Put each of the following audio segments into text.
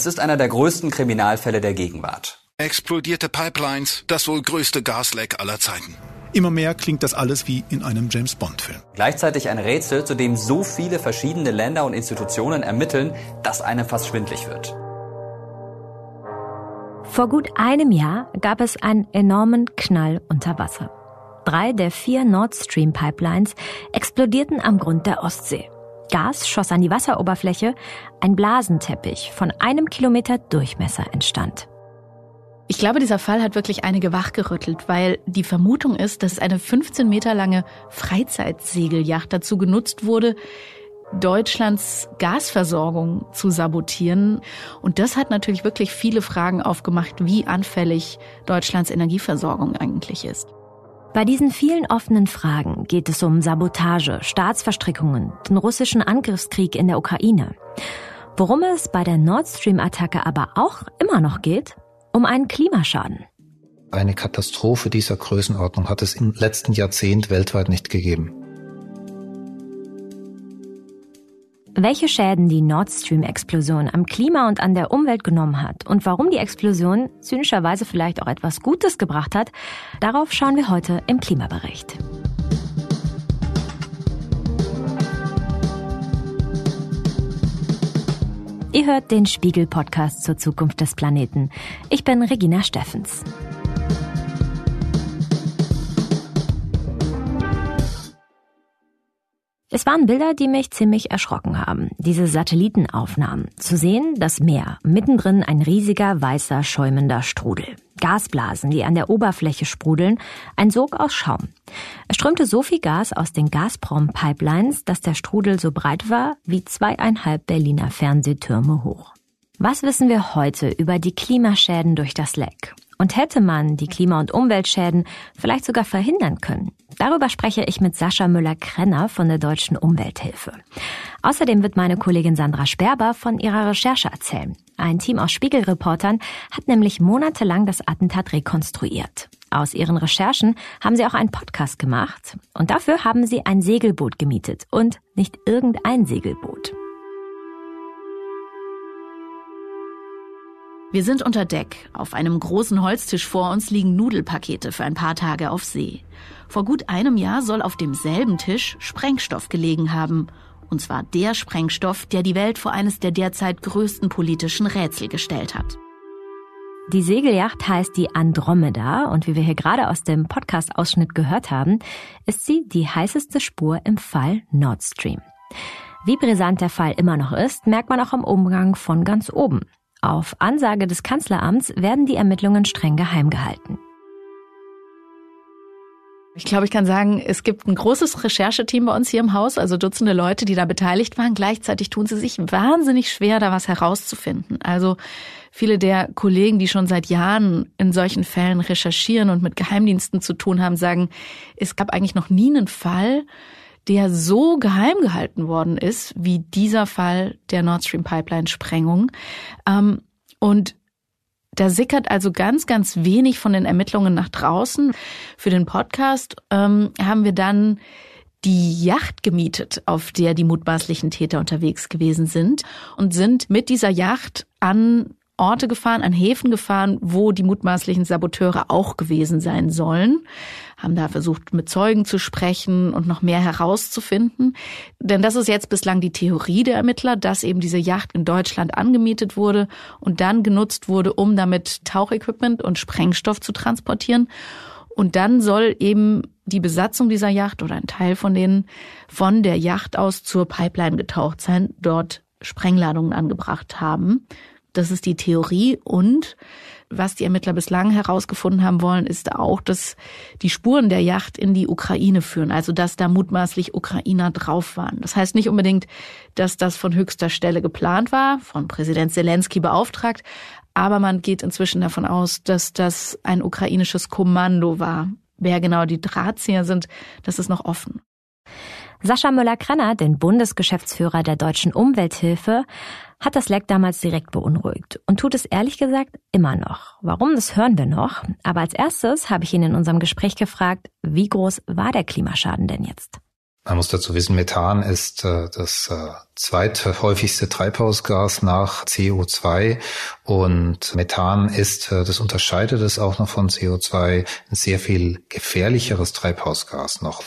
Es ist einer der größten Kriminalfälle der Gegenwart. Explodierte Pipelines, das wohl größte Gasleck aller Zeiten. Immer mehr klingt das alles wie in einem James Bond-Film. Gleichzeitig ein Rätsel, zu dem so viele verschiedene Länder und Institutionen ermitteln, dass einem fast schwindlig wird. Vor gut einem Jahr gab es einen enormen Knall unter Wasser. Drei der vier Nord Stream Pipelines explodierten am Grund der Ostsee. Gas schoss an die Wasseroberfläche, ein Blasenteppich von einem Kilometer Durchmesser entstand. Ich glaube, dieser Fall hat wirklich einige wachgerüttelt, weil die Vermutung ist, dass eine 15 Meter lange Freizeitsegelyacht dazu genutzt wurde, Deutschlands Gasversorgung zu sabotieren. Und das hat natürlich wirklich viele Fragen aufgemacht, wie anfällig Deutschlands Energieversorgung eigentlich ist. Bei diesen vielen offenen Fragen geht es um Sabotage, Staatsverstrickungen, den russischen Angriffskrieg in der Ukraine. Worum es bei der Nord Stream-Attacke aber auch immer noch geht, um einen Klimaschaden. Eine Katastrophe dieser Größenordnung hat es im letzten Jahrzehnt weltweit nicht gegeben. Welche Schäden die Nord Stream-Explosion am Klima und an der Umwelt genommen hat und warum die Explosion zynischerweise vielleicht auch etwas Gutes gebracht hat, darauf schauen wir heute im Klimabericht. Ihr hört den Spiegel-Podcast zur Zukunft des Planeten. Ich bin Regina Steffens. Es waren Bilder, die mich ziemlich erschrocken haben. Diese Satellitenaufnahmen. Zu sehen, das Meer. Mittendrin ein riesiger, weißer, schäumender Strudel. Gasblasen, die an der Oberfläche sprudeln. Ein Sog aus Schaum. Es strömte so viel Gas aus den Gazprom-Pipelines, dass der Strudel so breit war wie zweieinhalb Berliner Fernsehtürme hoch. Was wissen wir heute über die Klimaschäden durch das Leck? Und hätte man die Klima- und Umweltschäden vielleicht sogar verhindern können? Darüber spreche ich mit Sascha Müller-Krenner von der Deutschen Umwelthilfe. Außerdem wird meine Kollegin Sandra Sperber von ihrer Recherche erzählen. Ein Team aus Spiegelreportern hat nämlich monatelang das Attentat rekonstruiert. Aus ihren Recherchen haben sie auch einen Podcast gemacht und dafür haben sie ein Segelboot gemietet und nicht irgendein Segelboot. Wir sind unter Deck. Auf einem großen Holztisch vor uns liegen Nudelpakete für ein paar Tage auf See. Vor gut einem Jahr soll auf demselben Tisch Sprengstoff gelegen haben. Und zwar der Sprengstoff, der die Welt vor eines der derzeit größten politischen Rätsel gestellt hat. Die Segelyacht heißt die Andromeda und wie wir hier gerade aus dem Podcast-Ausschnitt gehört haben, ist sie die heißeste Spur im Fall Nord Stream. Wie brisant der Fall immer noch ist, merkt man auch im Umgang von ganz oben. Auf Ansage des Kanzleramts werden die Ermittlungen streng geheim gehalten. Ich glaube, ich kann sagen, es gibt ein großes Rechercheteam bei uns hier im Haus, also Dutzende Leute, die da beteiligt waren. Gleichzeitig tun sie sich wahnsinnig schwer, da was herauszufinden. Also viele der Kollegen, die schon seit Jahren in solchen Fällen recherchieren und mit Geheimdiensten zu tun haben, sagen, es gab eigentlich noch nie einen Fall, der so geheim gehalten worden ist, wie dieser Fall der Nord Stream Pipeline Sprengung. Ähm, und da sickert also ganz, ganz wenig von den Ermittlungen nach draußen. Für den Podcast ähm, haben wir dann die Yacht gemietet, auf der die mutmaßlichen Täter unterwegs gewesen sind und sind mit dieser Yacht an Orte gefahren, an Häfen gefahren, wo die mutmaßlichen Saboteure auch gewesen sein sollen, haben da versucht, mit Zeugen zu sprechen und noch mehr herauszufinden. Denn das ist jetzt bislang die Theorie der Ermittler, dass eben diese Yacht in Deutschland angemietet wurde und dann genutzt wurde, um damit Tauchequipment und Sprengstoff zu transportieren. Und dann soll eben die Besatzung dieser Yacht oder ein Teil von denen von der Yacht aus zur Pipeline getaucht sein, dort Sprengladungen angebracht haben. Das ist die Theorie und was die Ermittler bislang herausgefunden haben wollen, ist auch, dass die Spuren der Yacht in die Ukraine führen, also dass da mutmaßlich Ukrainer drauf waren. Das heißt nicht unbedingt, dass das von höchster Stelle geplant war, von Präsident Zelensky beauftragt, aber man geht inzwischen davon aus, dass das ein ukrainisches Kommando war. Wer genau die Drahtzieher sind, das ist noch offen. Sascha Müller-Krenner, den Bundesgeschäftsführer der Deutschen Umwelthilfe, hat das Leck damals direkt beunruhigt und tut es ehrlich gesagt immer noch. Warum, das hören wir noch. Aber als erstes habe ich ihn in unserem Gespräch gefragt, wie groß war der Klimaschaden denn jetzt? Man muss dazu wissen, Methan ist äh, das äh, zweithäufigste Treibhausgas nach CO2 und Methan ist, äh, das unterscheidet es auch noch von CO2, ein sehr viel gefährlicheres Treibhausgas noch.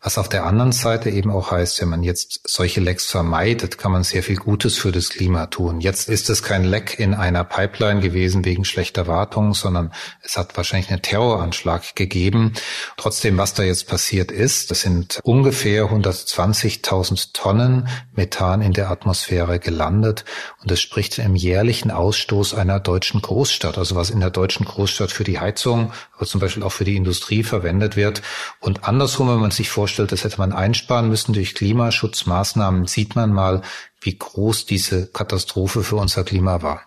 Was auf der anderen Seite eben auch heißt, wenn man jetzt solche Lecks vermeidet, kann man sehr viel Gutes für das Klima tun. Jetzt ist es kein Leck in einer Pipeline gewesen wegen schlechter Wartung, sondern es hat wahrscheinlich einen Terroranschlag gegeben. Trotzdem, was da jetzt passiert ist, das sind ungefähr 120.000 Tonnen Methan in der Atmosphäre gelandet und es spricht im jährlichen Ausstoß einer deutschen Großstadt, also was in der deutschen Großstadt für die Heizung, zum Beispiel auch für die Industrie verwendet wird. Und andersrum, wenn man sich vorstellt, das hätte man einsparen müssen durch Klimaschutzmaßnahmen, sieht man mal, wie groß diese Katastrophe für unser Klima war.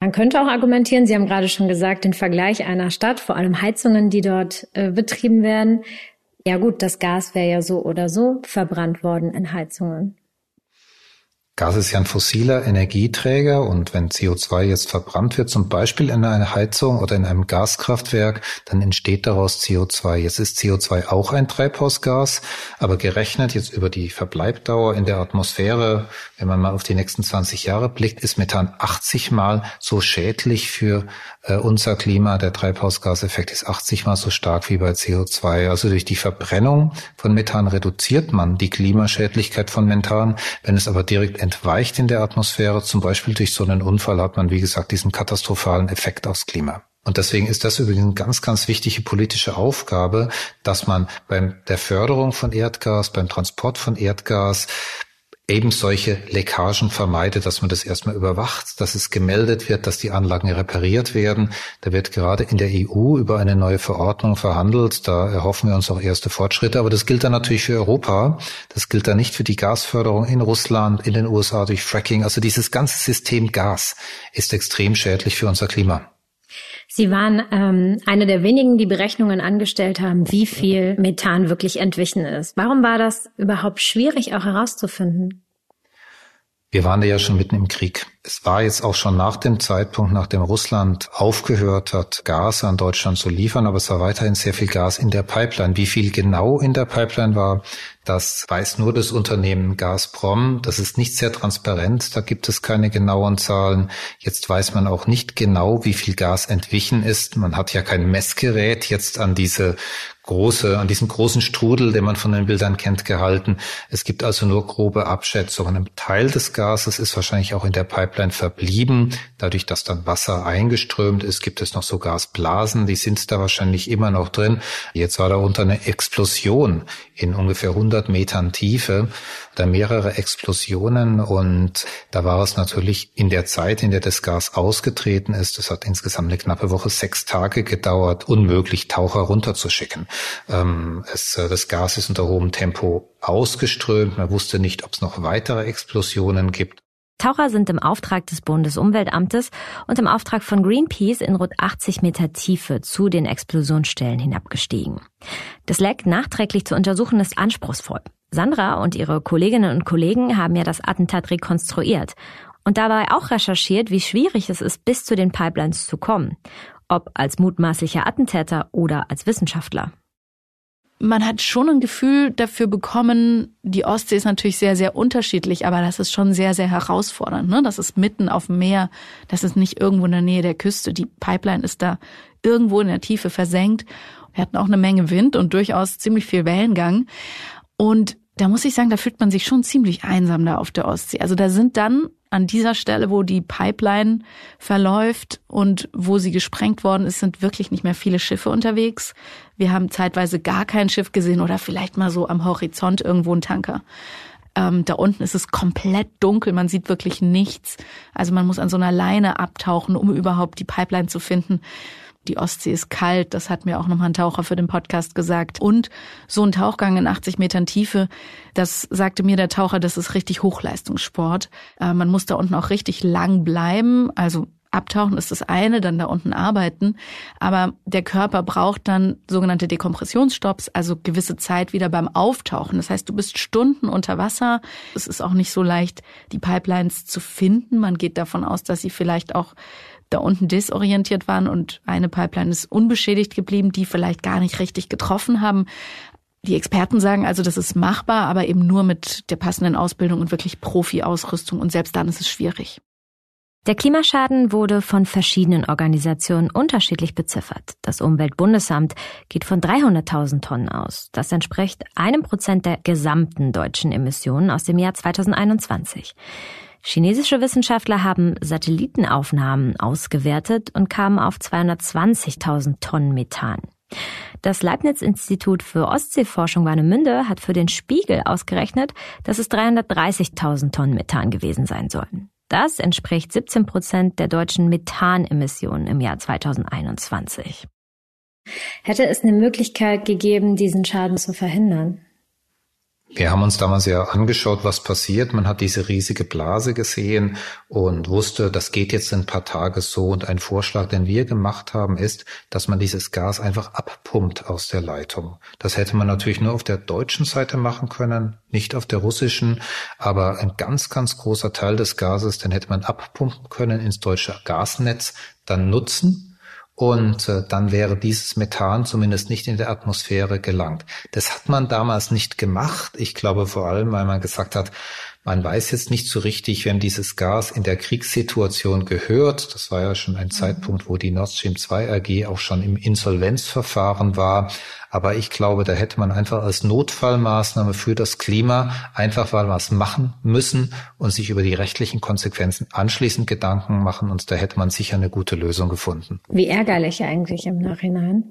Man könnte auch argumentieren, Sie haben gerade schon gesagt, den Vergleich einer Stadt, vor allem Heizungen, die dort äh, betrieben werden. Ja gut, das Gas wäre ja so oder so verbrannt worden in Heizungen. Gas ist ja ein fossiler Energieträger und wenn CO2 jetzt verbrannt wird, zum Beispiel in einer Heizung oder in einem Gaskraftwerk, dann entsteht daraus CO2. Jetzt ist CO2 auch ein Treibhausgas, aber gerechnet jetzt über die Verbleibdauer in der Atmosphäre, wenn man mal auf die nächsten 20 Jahre blickt, ist Methan 80 mal so schädlich für äh, unser Klima. Der Treibhausgaseffekt ist 80 mal so stark wie bei CO2. Also durch die Verbrennung von Methan reduziert man die Klimaschädlichkeit von Methan. Wenn es aber direkt entweicht in der Atmosphäre, zum Beispiel durch so einen Unfall, hat man, wie gesagt, diesen katastrophalen Effekt aufs Klima. Und deswegen ist das übrigens eine ganz, ganz wichtige politische Aufgabe, dass man beim der Förderung von Erdgas, beim Transport von Erdgas eben solche Leckagen vermeidet, dass man das erstmal überwacht, dass es gemeldet wird, dass die Anlagen repariert werden. Da wird gerade in der EU über eine neue Verordnung verhandelt. Da erhoffen wir uns auch erste Fortschritte. Aber das gilt dann natürlich für Europa. Das gilt dann nicht für die Gasförderung in Russland, in den USA durch Fracking. Also dieses ganze System Gas ist extrem schädlich für unser Klima. Sie waren ähm, eine der wenigen, die Berechnungen angestellt haben, wie viel Methan wirklich entwichen ist. Warum war das überhaupt schwierig auch herauszufinden? Wir waren ja schon mitten im Krieg. Es war jetzt auch schon nach dem Zeitpunkt, nachdem Russland aufgehört hat, Gas an Deutschland zu liefern, aber es war weiterhin sehr viel Gas in der Pipeline. Wie viel genau in der Pipeline war, das weiß nur das Unternehmen Gazprom. Das ist nicht sehr transparent. Da gibt es keine genauen Zahlen. Jetzt weiß man auch nicht genau, wie viel Gas entwichen ist. Man hat ja kein Messgerät jetzt an diese große, an diesen großen Strudel, den man von den Bildern kennt, gehalten. Es gibt also nur grobe Abschätzungen. Ein Teil des Gases ist wahrscheinlich auch in der Pipeline verblieben. Dadurch, dass dann Wasser eingeströmt ist, gibt es noch so Gasblasen. Die sind da wahrscheinlich immer noch drin. Jetzt war da unter eine Explosion in ungefähr 100 Metern Tiefe da mehrere Explosionen und da war es natürlich in der Zeit, in der das Gas ausgetreten ist, das hat insgesamt eine knappe Woche, sechs Tage gedauert, unmöglich Taucher runterzuschicken. Ähm, es, äh, das Gas ist unter hohem Tempo ausgeströmt, man wusste nicht, ob es noch weitere Explosionen gibt. Taucher sind im Auftrag des Bundesumweltamtes und im Auftrag von Greenpeace in rund 80 Meter Tiefe zu den Explosionsstellen hinabgestiegen. Das Leck nachträglich zu untersuchen ist anspruchsvoll. Sandra und ihre Kolleginnen und Kollegen haben ja das Attentat rekonstruiert und dabei auch recherchiert, wie schwierig es ist, bis zu den Pipelines zu kommen, ob als mutmaßlicher Attentäter oder als Wissenschaftler man hat schon ein Gefühl dafür bekommen, die Ostsee ist natürlich sehr, sehr unterschiedlich, aber das ist schon sehr, sehr herausfordernd. Ne? Das ist mitten auf dem Meer, das ist nicht irgendwo in der Nähe der Küste. Die Pipeline ist da irgendwo in der Tiefe versenkt. Wir hatten auch eine Menge Wind und durchaus ziemlich viel Wellengang. Und da muss ich sagen, da fühlt man sich schon ziemlich einsam da auf der Ostsee. Also da sind dann an dieser Stelle, wo die Pipeline verläuft und wo sie gesprengt worden ist, sind wirklich nicht mehr viele Schiffe unterwegs. Wir haben zeitweise gar kein Schiff gesehen oder vielleicht mal so am Horizont irgendwo ein Tanker. Ähm, da unten ist es komplett dunkel, man sieht wirklich nichts. Also man muss an so einer Leine abtauchen, um überhaupt die Pipeline zu finden. Die Ostsee ist kalt, das hat mir auch nochmal ein Taucher für den Podcast gesagt. Und so ein Tauchgang in 80 Metern Tiefe, das sagte mir der Taucher, das ist richtig Hochleistungssport. Äh, man muss da unten auch richtig lang bleiben, also Abtauchen ist das eine, dann da unten arbeiten. Aber der Körper braucht dann sogenannte Dekompressionsstopps, also gewisse Zeit wieder beim Auftauchen. Das heißt, du bist Stunden unter Wasser. Es ist auch nicht so leicht, die Pipelines zu finden. Man geht davon aus, dass sie vielleicht auch da unten desorientiert waren und eine Pipeline ist unbeschädigt geblieben, die vielleicht gar nicht richtig getroffen haben. Die Experten sagen also, das ist machbar, aber eben nur mit der passenden Ausbildung und wirklich Profi-Ausrüstung und selbst dann ist es schwierig. Der Klimaschaden wurde von verschiedenen Organisationen unterschiedlich beziffert. Das Umweltbundesamt geht von 300.000 Tonnen aus. Das entspricht einem Prozent der gesamten deutschen Emissionen aus dem Jahr 2021. Chinesische Wissenschaftler haben Satellitenaufnahmen ausgewertet und kamen auf 220.000 Tonnen Methan. Das Leibniz-Institut für Ostseeforschung Warnemünde hat für den Spiegel ausgerechnet, dass es 330.000 Tonnen Methan gewesen sein sollen. Das entspricht 17 Prozent der deutschen Methanemissionen im Jahr 2021. Hätte es eine Möglichkeit gegeben, diesen Schaden zu verhindern? Wir haben uns damals ja angeschaut, was passiert. Man hat diese riesige Blase gesehen und wusste, das geht jetzt in ein paar Tage so. Und ein Vorschlag, den wir gemacht haben, ist, dass man dieses Gas einfach abpumpt aus der Leitung. Das hätte man natürlich nur auf der deutschen Seite machen können, nicht auf der russischen. Aber ein ganz, ganz großer Teil des Gases, den hätte man abpumpen können ins deutsche Gasnetz, dann nutzen und äh, dann wäre dieses Methan zumindest nicht in der Atmosphäre gelangt. Das hat man damals nicht gemacht. Ich glaube vor allem, weil man gesagt hat, man weiß jetzt nicht so richtig, wenn dieses Gas in der Kriegssituation gehört. Das war ja schon ein Zeitpunkt, wo die Nord Stream 2 AG auch schon im Insolvenzverfahren war. Aber ich glaube, da hätte man einfach als Notfallmaßnahme für das Klima einfach mal was machen müssen und sich über die rechtlichen Konsequenzen anschließend Gedanken machen. Und da hätte man sicher eine gute Lösung gefunden. Wie ärgerlich eigentlich im Nachhinein.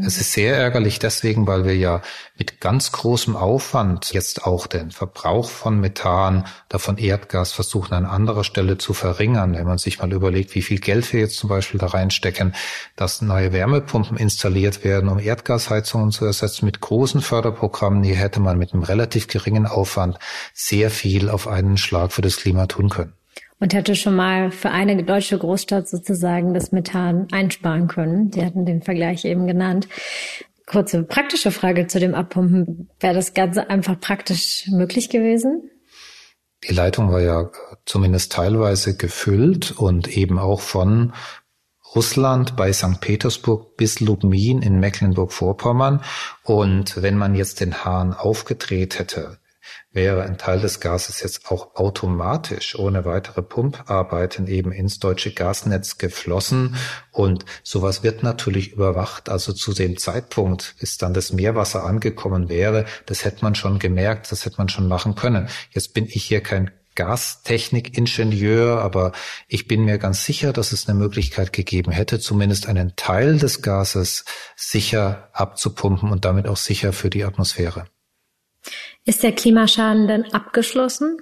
Es ist sehr ärgerlich deswegen, weil wir ja mit ganz großem Aufwand jetzt auch den Verbrauch von Methan oder von Erdgas versuchen an anderer Stelle zu verringern. Wenn man sich mal überlegt, wie viel Geld wir jetzt zum Beispiel da reinstecken, dass neue Wärmepumpen installiert werden, um Erdgasheizungen zu ersetzen mit großen Förderprogrammen, hier hätte man mit einem relativ geringen Aufwand sehr viel auf einen Schlag für das Klima tun können und hätte schon mal für eine deutsche Großstadt sozusagen das Methan einsparen können. Sie hatten den Vergleich eben genannt. Kurze praktische Frage zu dem Abpumpen. Wäre das Ganze einfach praktisch möglich gewesen? Die Leitung war ja zumindest teilweise gefüllt und eben auch von Russland bei St. Petersburg bis Lubmin in Mecklenburg-Vorpommern. Und wenn man jetzt den Hahn aufgedreht hätte, wäre ein Teil des Gases jetzt auch automatisch ohne weitere Pumparbeiten eben ins deutsche Gasnetz geflossen. Und sowas wird natürlich überwacht. Also zu dem Zeitpunkt, bis dann das Meerwasser angekommen wäre, das hätte man schon gemerkt, das hätte man schon machen können. Jetzt bin ich hier kein Gastechnikingenieur, aber ich bin mir ganz sicher, dass es eine Möglichkeit gegeben hätte, zumindest einen Teil des Gases sicher abzupumpen und damit auch sicher für die Atmosphäre. Ist der Klimaschaden denn abgeschlossen?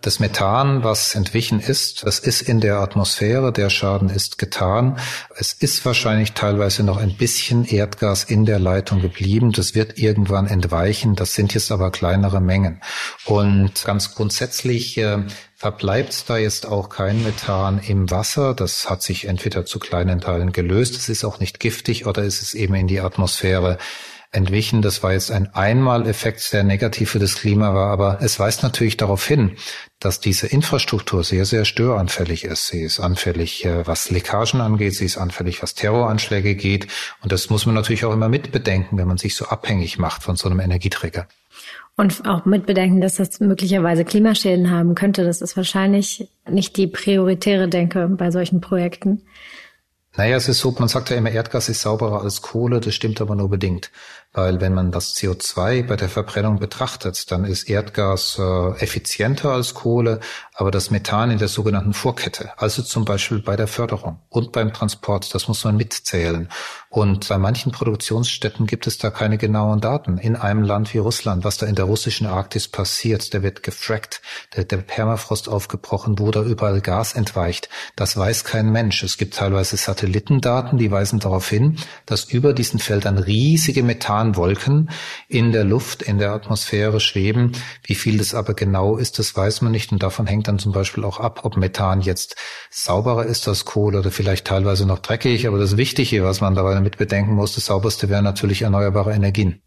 Das Methan, was entwichen ist, das ist in der Atmosphäre, der Schaden ist getan. Es ist wahrscheinlich teilweise noch ein bisschen Erdgas in der Leitung geblieben. Das wird irgendwann entweichen. Das sind jetzt aber kleinere Mengen. Und ganz grundsätzlich äh, verbleibt da jetzt auch kein Methan im Wasser. Das hat sich entweder zu kleinen Teilen gelöst, es ist auch nicht giftig oder ist es eben in die Atmosphäre entwichen. Das war jetzt ein Einmaleffekt, der negativ für das Klima war, aber es weist natürlich darauf hin, dass diese Infrastruktur sehr, sehr störanfällig ist. Sie ist anfällig, äh, was Leckagen angeht, sie ist anfällig, was Terroranschläge geht. Und das muss man natürlich auch immer mitbedenken, wenn man sich so abhängig macht von so einem Energieträger. Und auch mitbedenken, dass das möglicherweise Klimaschäden haben könnte. Das ist wahrscheinlich nicht die prioritäre Denke bei solchen Projekten. Naja, es ist so, man sagt ja immer, Erdgas ist sauberer als Kohle, das stimmt aber nur bedingt. Weil wenn man das CO2 bei der Verbrennung betrachtet, dann ist Erdgas äh, effizienter als Kohle, aber das Methan in der sogenannten Vorkette, also zum Beispiel bei der Förderung und beim Transport, das muss man mitzählen. Und bei manchen Produktionsstätten gibt es da keine genauen Daten. In einem Land wie Russland, was da in der russischen Arktis passiert, der wird gefrackt, der, der Permafrost aufgebrochen, wo da überall Gas entweicht. Das weiß kein Mensch. Es gibt teilweise Satellitendaten, die weisen darauf hin, dass über diesen Feldern riesige Methanwolken in der Luft, in der Atmosphäre schweben. Wie viel das aber genau ist, das weiß man nicht. Und davon hängt dann zum Beispiel auch ab, ob Methan jetzt sauberer ist als Kohle oder vielleicht teilweise noch dreckig. Aber das Wichtige, was man dabei mit bedenken muss, das sauberste wären natürlich erneuerbare Energien.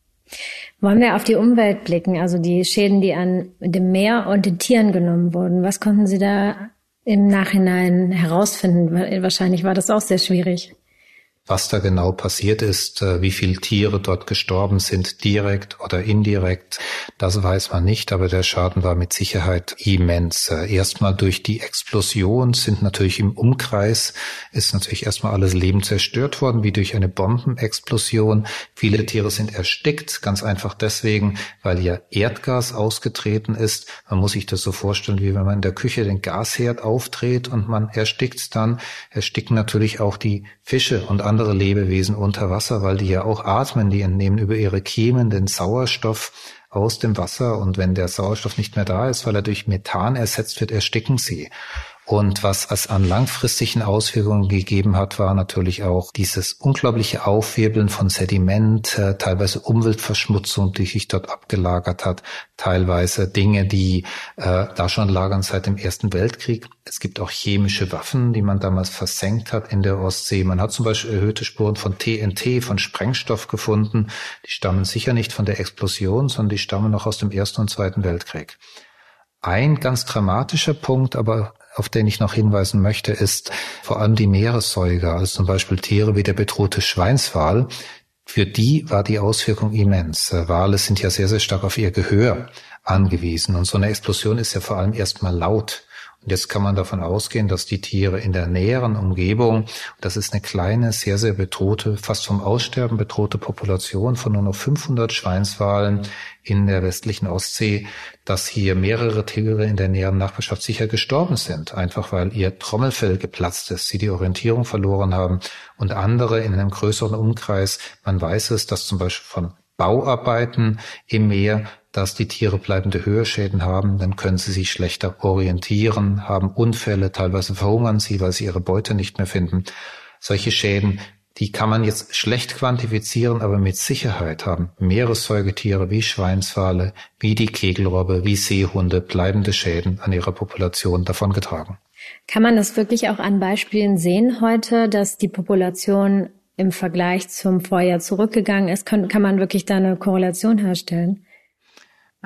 Wollen wir auf die Umwelt blicken, also die Schäden, die an dem Meer und den Tieren genommen wurden? Was konnten Sie da im Nachhinein herausfinden? Wahrscheinlich war das auch sehr schwierig. Was da genau passiert ist, äh, wie viele Tiere dort gestorben sind, direkt oder indirekt, das weiß man nicht, aber der Schaden war mit Sicherheit immens. Äh, erstmal durch die Explosion sind natürlich im Umkreis, ist natürlich erstmal alles Leben zerstört worden, wie durch eine Bombenexplosion. Viele Tiere sind erstickt, ganz einfach deswegen, weil ja Erdgas ausgetreten ist. Man muss sich das so vorstellen, wie wenn man in der Küche den Gasherd aufdreht und man erstickt dann, ersticken natürlich auch die Fische und andere andere Lebewesen unter Wasser, weil die ja auch atmen, die entnehmen über ihre Kiemen den Sauerstoff aus dem Wasser und wenn der Sauerstoff nicht mehr da ist, weil er durch Methan ersetzt wird, ersticken sie. Und was es an langfristigen Auswirkungen gegeben hat, war natürlich auch dieses unglaubliche Aufwirbeln von Sediment, äh, teilweise Umweltverschmutzung, die sich dort abgelagert hat, teilweise Dinge, die äh, da schon lagern seit dem Ersten Weltkrieg. Es gibt auch chemische Waffen, die man damals versenkt hat in der Ostsee. Man hat zum Beispiel erhöhte Spuren von TNT, von Sprengstoff gefunden. Die stammen sicher nicht von der Explosion, sondern die stammen noch aus dem Ersten und Zweiten Weltkrieg. Ein ganz dramatischer Punkt, aber auf den ich noch hinweisen möchte, ist vor allem die Meeressäuger, also zum Beispiel Tiere wie der bedrohte Schweinswal. Für die war die Auswirkung immens. Äh, Wale sind ja sehr, sehr stark auf ihr Gehör angewiesen. Und so eine Explosion ist ja vor allem erstmal laut. Und jetzt kann man davon ausgehen, dass die Tiere in der näheren Umgebung, das ist eine kleine, sehr, sehr bedrohte, fast vom Aussterben bedrohte Population von nur noch 500 Schweinswalen in der westlichen Ostsee, dass hier mehrere Tiere in der näheren Nachbarschaft sicher gestorben sind, einfach weil ihr Trommelfell geplatzt ist, sie die Orientierung verloren haben und andere in einem größeren Umkreis. Man weiß es, dass zum Beispiel von Bauarbeiten im Meer dass die Tiere bleibende Hörschäden haben, dann können sie sich schlechter orientieren, haben Unfälle, teilweise verhungern sie, weil sie ihre Beute nicht mehr finden. Solche Schäden, die kann man jetzt schlecht quantifizieren, aber mit Sicherheit haben Meeressäugetiere wie Schweinswale, wie die Kegelrobbe, wie Seehunde bleibende Schäden an ihrer Population davongetragen. Kann man das wirklich auch an Beispielen sehen heute, dass die Population im Vergleich zum Vorjahr zurückgegangen ist? Kann, kann man wirklich da eine Korrelation herstellen?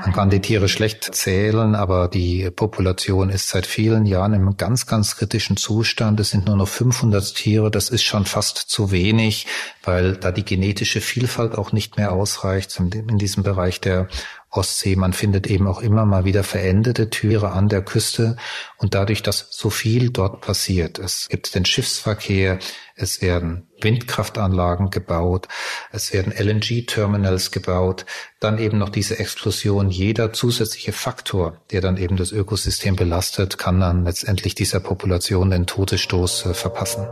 Man kann die Tiere schlecht zählen, aber die Population ist seit vielen Jahren im ganz, ganz kritischen Zustand. Es sind nur noch 500 Tiere. Das ist schon fast zu wenig, weil da die genetische Vielfalt auch nicht mehr ausreicht in diesem Bereich der Ostsee. Man findet eben auch immer mal wieder verendete Tiere an der Küste und dadurch, dass so viel dort passiert. Es gibt den Schiffsverkehr, es werden Windkraftanlagen gebaut, es werden LNG-Terminals gebaut, dann eben noch diese Explosion. Jeder zusätzliche Faktor, der dann eben das Ökosystem belastet, kann dann letztendlich dieser Population den Todesstoß äh, verpassen.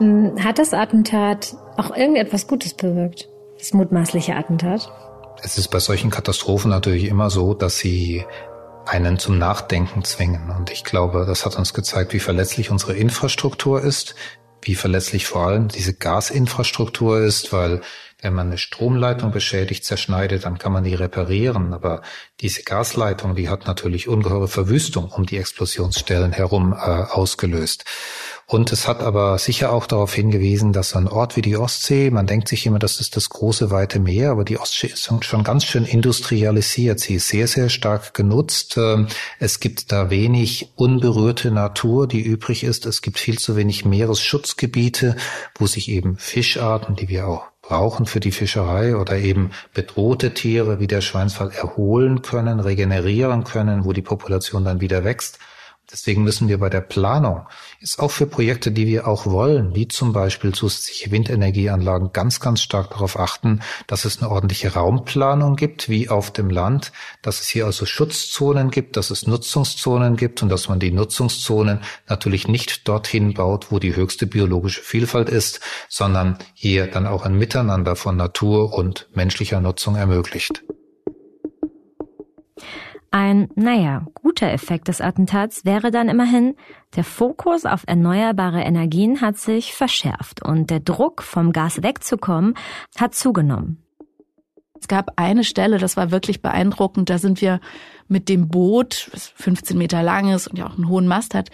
Hat das Attentat auch irgendetwas Gutes bewirkt? Das mutmaßliche Attentat? Es ist bei solchen Katastrophen natürlich immer so, dass sie einen zum Nachdenken zwingen. Und ich glaube, das hat uns gezeigt, wie verletzlich unsere Infrastruktur ist, wie verletzlich vor allem diese Gasinfrastruktur ist, weil wenn man eine Stromleitung beschädigt, zerschneidet, dann kann man die reparieren. Aber diese Gasleitung, die hat natürlich ungeheure Verwüstung um die Explosionsstellen herum äh, ausgelöst. Und es hat aber sicher auch darauf hingewiesen, dass ein Ort wie die Ostsee, man denkt sich immer, das ist das große weite Meer, aber die Ostsee ist schon ganz schön industrialisiert. Sie ist sehr, sehr stark genutzt. Ähm, es gibt da wenig unberührte Natur, die übrig ist. Es gibt viel zu wenig Meeresschutzgebiete, wo sich eben Fischarten, die wir auch brauchen für die Fischerei oder eben bedrohte Tiere wie der Schweinswal erholen können, regenerieren können, wo die Population dann wieder wächst. Deswegen müssen wir bei der Planung, ist auch für Projekte, die wir auch wollen, wie zum Beispiel zusätzliche Windenergieanlagen, ganz, ganz stark darauf achten, dass es eine ordentliche Raumplanung gibt, wie auf dem Land, dass es hier also Schutzzonen gibt, dass es Nutzungszonen gibt und dass man die Nutzungszonen natürlich nicht dorthin baut, wo die höchste biologische Vielfalt ist, sondern hier dann auch ein Miteinander von Natur und menschlicher Nutzung ermöglicht. Ein, naja, guter Effekt des Attentats wäre dann immerhin, der Fokus auf erneuerbare Energien hat sich verschärft und der Druck, vom Gas wegzukommen, hat zugenommen. Es gab eine Stelle, das war wirklich beeindruckend, da sind wir mit dem Boot, das 15 Meter lang ist und ja auch einen hohen Mast hat,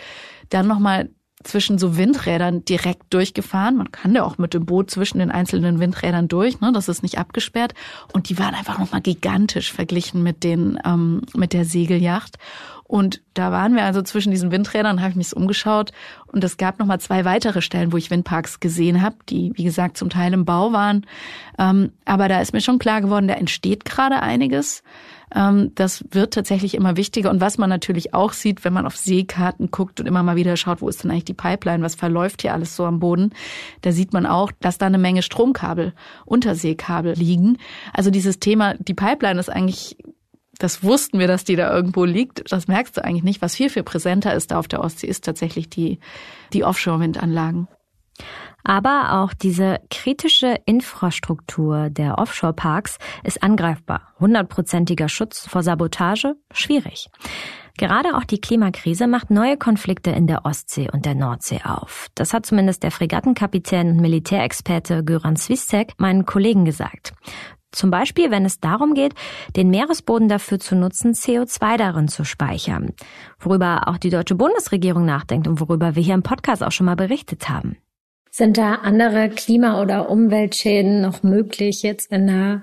dann nochmal zwischen so Windrädern direkt durchgefahren. Man kann ja auch mit dem Boot zwischen den einzelnen Windrädern durch, ne? das ist nicht abgesperrt. Und die waren einfach nochmal gigantisch verglichen mit den ähm, mit der Segelyacht. Und da waren wir also zwischen diesen Windrädern, habe ich mich umgeschaut und es gab nochmal zwei weitere Stellen, wo ich Windparks gesehen habe, die wie gesagt zum Teil im Bau waren. Ähm, aber da ist mir schon klar geworden, da entsteht gerade einiges. Ähm, das wird tatsächlich immer wichtiger. Und was man natürlich auch sieht, wenn man auf Seekarten guckt und immer mal wieder schaut, wo ist denn eigentlich die Pipeline, was verläuft hier alles so am Boden, da sieht man auch, dass da eine Menge Stromkabel, Unterseekabel liegen. Also dieses Thema, die Pipeline ist eigentlich das wussten wir, dass die da irgendwo liegt. Das merkst du eigentlich nicht. Was viel, viel präsenter ist da auf der Ostsee, ist tatsächlich die, die Offshore-Windanlagen. Aber auch diese kritische Infrastruktur der Offshore-Parks ist angreifbar. Hundertprozentiger Schutz vor Sabotage? Schwierig. Gerade auch die Klimakrise macht neue Konflikte in der Ostsee und der Nordsee auf. Das hat zumindest der Fregattenkapitän und Militärexperte Göran Swistek meinen Kollegen gesagt. Zum Beispiel, wenn es darum geht, den Meeresboden dafür zu nutzen, CO2 darin zu speichern. Worüber auch die deutsche Bundesregierung nachdenkt und worüber wir hier im Podcast auch schon mal berichtet haben. Sind da andere Klima- oder Umweltschäden noch möglich jetzt in der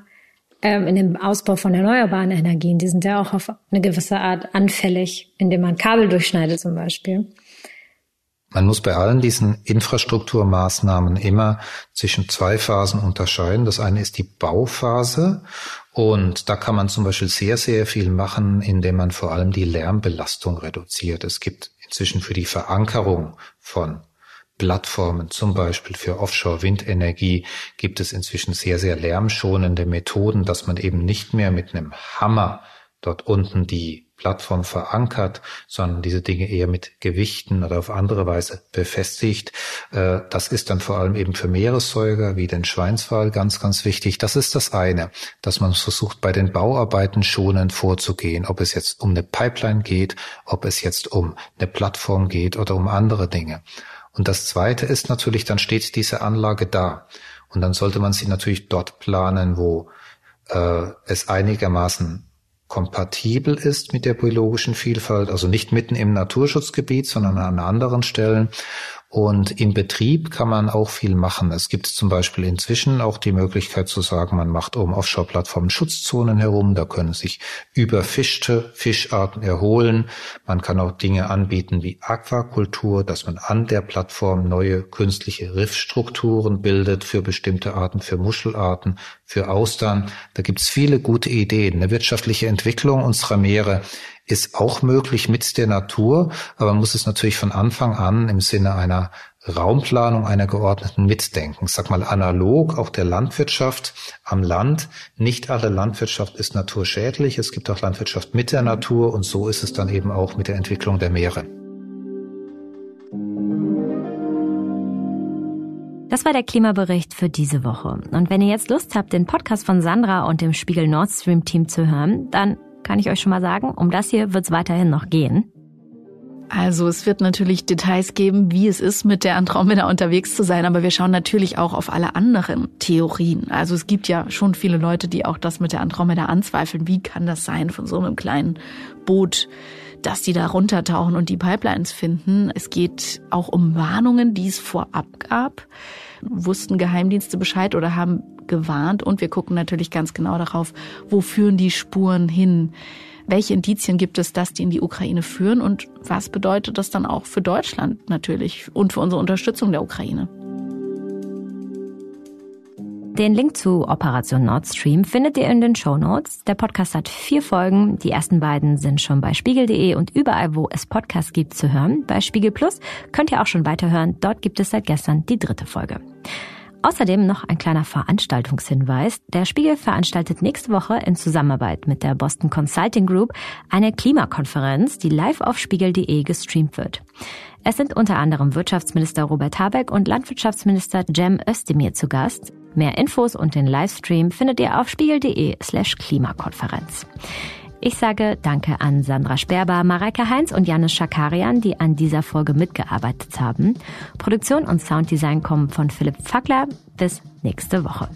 ähm, in dem Ausbau von erneuerbaren Energien? Die sind ja auch auf eine gewisse Art anfällig, indem man Kabel durchschneidet zum Beispiel. Man muss bei allen diesen Infrastrukturmaßnahmen immer zwischen zwei Phasen unterscheiden. Das eine ist die Bauphase und da kann man zum Beispiel sehr, sehr viel machen, indem man vor allem die Lärmbelastung reduziert. Es gibt inzwischen für die Verankerung von Plattformen, zum Beispiel für Offshore-Windenergie, gibt es inzwischen sehr, sehr lärmschonende Methoden, dass man eben nicht mehr mit einem Hammer dort unten die Plattform verankert, sondern diese Dinge eher mit Gewichten oder auf andere Weise befestigt. Äh, das ist dann vor allem eben für Meeressäuger wie den Schweinswal ganz, ganz wichtig. Das ist das eine, dass man versucht, bei den Bauarbeiten schonend vorzugehen, ob es jetzt um eine Pipeline geht, ob es jetzt um eine Plattform geht oder um andere Dinge. Und das Zweite ist natürlich, dann steht diese Anlage da. Und dann sollte man sie natürlich dort planen, wo äh, es einigermaßen kompatibel ist mit der biologischen Vielfalt, also nicht mitten im Naturschutzgebiet, sondern an anderen Stellen und im Betrieb kann man auch viel machen. Es gibt zum Beispiel inzwischen auch die Möglichkeit zu sagen, man macht um Offshore-Plattformen Schutzzonen herum. Da können sich überfischte Fischarten erholen. Man kann auch Dinge anbieten wie Aquakultur, dass man an der Plattform neue künstliche Riffstrukturen bildet für bestimmte Arten, für Muschelarten, für Austern. Da gibt's viele gute Ideen. Eine wirtschaftliche Entwicklung unserer Meere ist auch möglich mit der Natur, aber man muss es natürlich von Anfang an im Sinne einer Raumplanung einer geordneten mitdenken. Ich sag mal analog auch der Landwirtschaft am Land. Nicht alle Landwirtschaft ist naturschädlich. Es gibt auch Landwirtschaft mit der Natur und so ist es dann eben auch mit der Entwicklung der Meere. Das war der Klimabericht für diese Woche. Und wenn ihr jetzt Lust habt, den Podcast von Sandra und dem Spiegel Nord Stream Team zu hören, dann kann ich euch schon mal sagen. Um das hier wird es weiterhin noch gehen. Also es wird natürlich Details geben, wie es ist, mit der Andromeda unterwegs zu sein, aber wir schauen natürlich auch auf alle anderen Theorien. Also es gibt ja schon viele Leute, die auch das mit der Andromeda anzweifeln. Wie kann das sein von so einem kleinen Boot, dass die da runtertauchen und die Pipelines finden? Es geht auch um Warnungen, die es vorab gab. Wussten Geheimdienste Bescheid oder haben gewarnt und wir gucken natürlich ganz genau darauf, wo führen die Spuren hin? Welche Indizien gibt es, dass die in die Ukraine führen und was bedeutet das dann auch für Deutschland natürlich und für unsere Unterstützung der Ukraine? Den Link zu Operation Nord Stream findet ihr in den Show Notes. Der Podcast hat vier Folgen. Die ersten beiden sind schon bei spiegel.de und überall, wo es Podcasts gibt, zu hören. Bei Spiegel Plus könnt ihr auch schon weiterhören. Dort gibt es seit gestern die dritte Folge. Außerdem noch ein kleiner Veranstaltungshinweis. Der Spiegel veranstaltet nächste Woche in Zusammenarbeit mit der Boston Consulting Group eine Klimakonferenz, die live auf spiegel.de gestreamt wird. Es sind unter anderem Wirtschaftsminister Robert Habeck und Landwirtschaftsminister Cem Özdemir zu Gast. Mehr Infos und den Livestream findet ihr auf spiegel.de slash Klimakonferenz. Ich sage Danke an Sandra Sperber, Mareike Heinz und Janis Schakarian, die an dieser Folge mitgearbeitet haben. Produktion und Sounddesign kommen von Philipp Fackler. Bis nächste Woche.